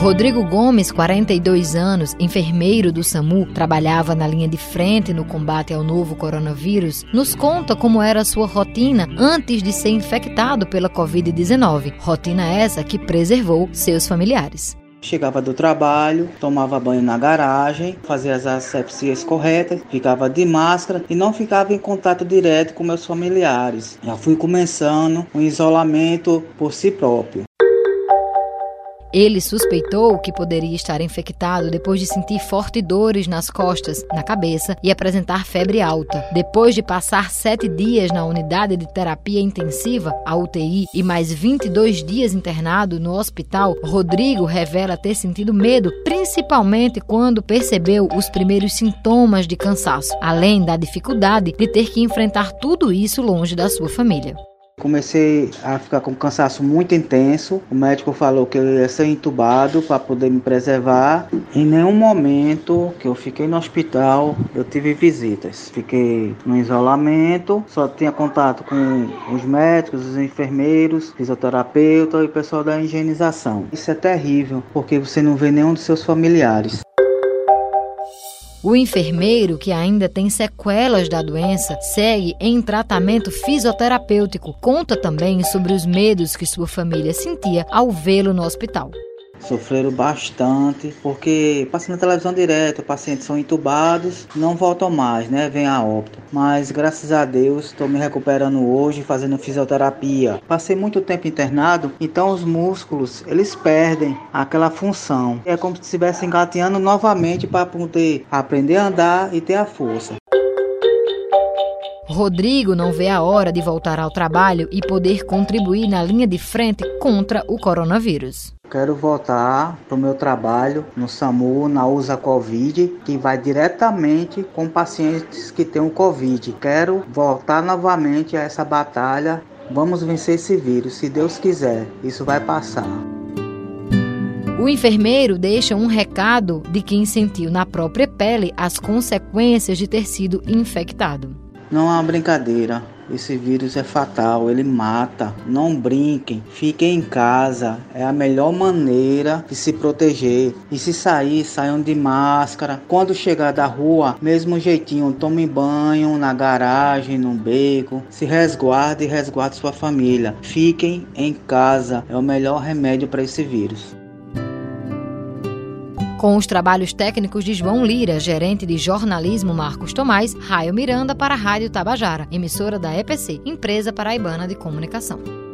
Rodrigo Gomes, 42 anos, enfermeiro do SAMU, trabalhava na linha de frente no combate ao novo coronavírus, nos conta como era sua rotina antes de ser infectado pela Covid-19. Rotina essa que preservou seus familiares. Chegava do trabalho, tomava banho na garagem, fazia as asepsias corretas, ficava de máscara e não ficava em contato direto com meus familiares. Já fui começando um isolamento por si próprio. Ele suspeitou que poderia estar infectado depois de sentir fortes dores nas costas, na cabeça e apresentar febre alta. Depois de passar sete dias na unidade de terapia intensiva, a UTI, e mais 22 dias internado no hospital, Rodrigo revela ter sentido medo, principalmente quando percebeu os primeiros sintomas de cansaço, além da dificuldade de ter que enfrentar tudo isso longe da sua família. Comecei a ficar com cansaço muito intenso. O médico falou que eu ia ser entubado para poder me preservar. Em nenhum momento que eu fiquei no hospital eu tive visitas. Fiquei no isolamento, só tinha contato com os médicos, os enfermeiros, fisioterapeuta e o pessoal da higienização. Isso é terrível porque você não vê nenhum dos seus familiares. O enfermeiro, que ainda tem sequelas da doença, segue em tratamento fisioterapêutico. Conta também sobre os medos que sua família sentia ao vê-lo no hospital. Sofreram bastante, porque passando na televisão direto, pacientes são entubados, não voltam mais, né? Vem a óbito. Mas graças a Deus estou me recuperando hoje, fazendo fisioterapia. Passei muito tempo internado, então os músculos eles perdem aquela função. É como se estivessem engateando novamente para poder aprender a andar e ter a força. Rodrigo não vê a hora de voltar ao trabalho e poder contribuir na linha de frente contra o coronavírus. Quero voltar para o meu trabalho no SAMU, na USA Covid, que vai diretamente com pacientes que têm o Covid. Quero voltar novamente a essa batalha. Vamos vencer esse vírus, se Deus quiser. Isso vai passar. O enfermeiro deixa um recado de quem sentiu na própria pele as consequências de ter sido infectado. Não é uma brincadeira. Esse vírus é fatal, ele mata. Não brinquem, fiquem em casa. É a melhor maneira de se proteger. E se sair, saiam de máscara. Quando chegar da rua, mesmo jeitinho, tome banho na garagem, no beco. Se resguarde e resguarde sua família. Fiquem em casa, é o melhor remédio para esse vírus com os trabalhos técnicos de João Lira, gerente de jornalismo Marcos Tomás, Raio Miranda para a Rádio Tabajara, emissora da EPC, empresa paraibana de comunicação.